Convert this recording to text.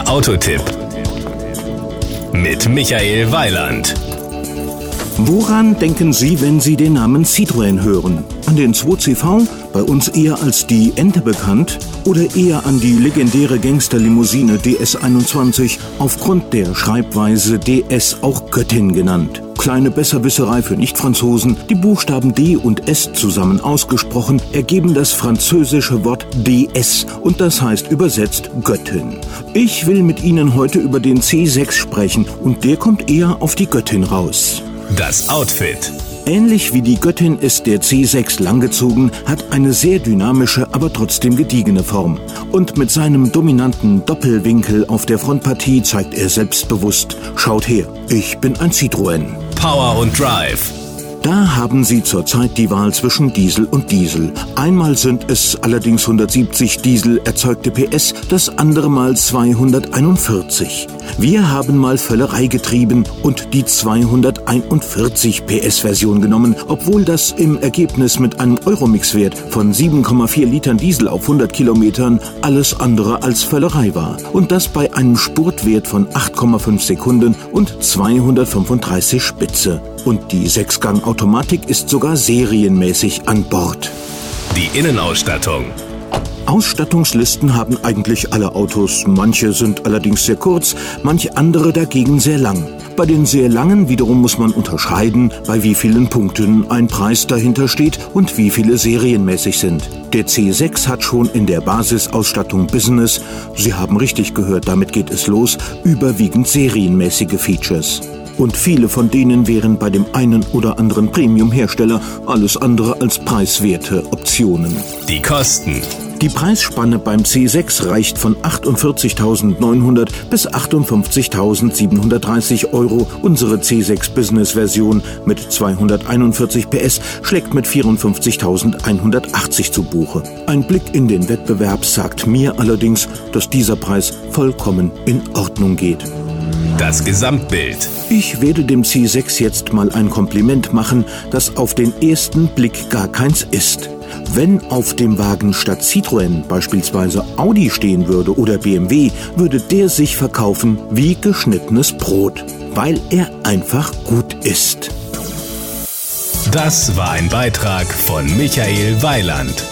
Der Autotipp mit Michael Weiland. Woran denken Sie, wenn Sie den Namen Citroën hören? An den 2CV, bei uns eher als die Ente bekannt, oder eher an die legendäre Gangsterlimousine DS21, aufgrund der Schreibweise DS auch Göttin genannt? Kleine Besserwisserei für Nicht-Franzosen, die Buchstaben D und S zusammen ausgesprochen, ergeben das französische Wort DS und das heißt übersetzt Göttin. Ich will mit Ihnen heute über den C6 sprechen und der kommt eher auf die Göttin raus. Das Outfit. Ähnlich wie die Göttin ist der C6 langgezogen, hat eine sehr dynamische, aber trotzdem gediegene Form. Und mit seinem dominanten Doppelwinkel auf der Frontpartie zeigt er selbstbewusst, schaut her, ich bin ein Citroën. Power und Drive. Da haben Sie zurzeit die Wahl zwischen Diesel und Diesel. Einmal sind es allerdings 170 Diesel erzeugte PS, das andere Mal 241. Wir haben mal Völlerei getrieben und die 241 PS-Version genommen, obwohl das im Ergebnis mit einem Euromix-Wert von 7,4 Litern Diesel auf 100 Kilometern alles andere als Völlerei war. Und das bei einem Spurtwert von 8,5 Sekunden und 235 Spitze. Und die Sechsgang-Automatik ist sogar serienmäßig an Bord. Die Innenausstattung. Ausstattungslisten haben eigentlich alle Autos. Manche sind allerdings sehr kurz, manche andere dagegen sehr lang. Bei den sehr langen wiederum muss man unterscheiden, bei wie vielen Punkten ein Preis dahinter steht und wie viele serienmäßig sind. Der C6 hat schon in der Basisausstattung Business, Sie haben richtig gehört, damit geht es los, überwiegend serienmäßige Features. Und viele von denen wären bei dem einen oder anderen Premium-Hersteller alles andere als preiswerte Optionen. Die Kosten. Die Preisspanne beim C6 reicht von 48.900 bis 58.730 Euro. Unsere C6 Business Version mit 241 PS schlägt mit 54.180 zu Buche. Ein Blick in den Wettbewerb sagt mir allerdings, dass dieser Preis vollkommen in Ordnung geht. Das Gesamtbild. Ich werde dem C6 jetzt mal ein Kompliment machen, das auf den ersten Blick gar keins ist. Wenn auf dem Wagen statt Citroën beispielsweise Audi stehen würde oder BMW, würde der sich verkaufen wie geschnittenes Brot, weil er einfach gut ist. Das war ein Beitrag von Michael Weiland.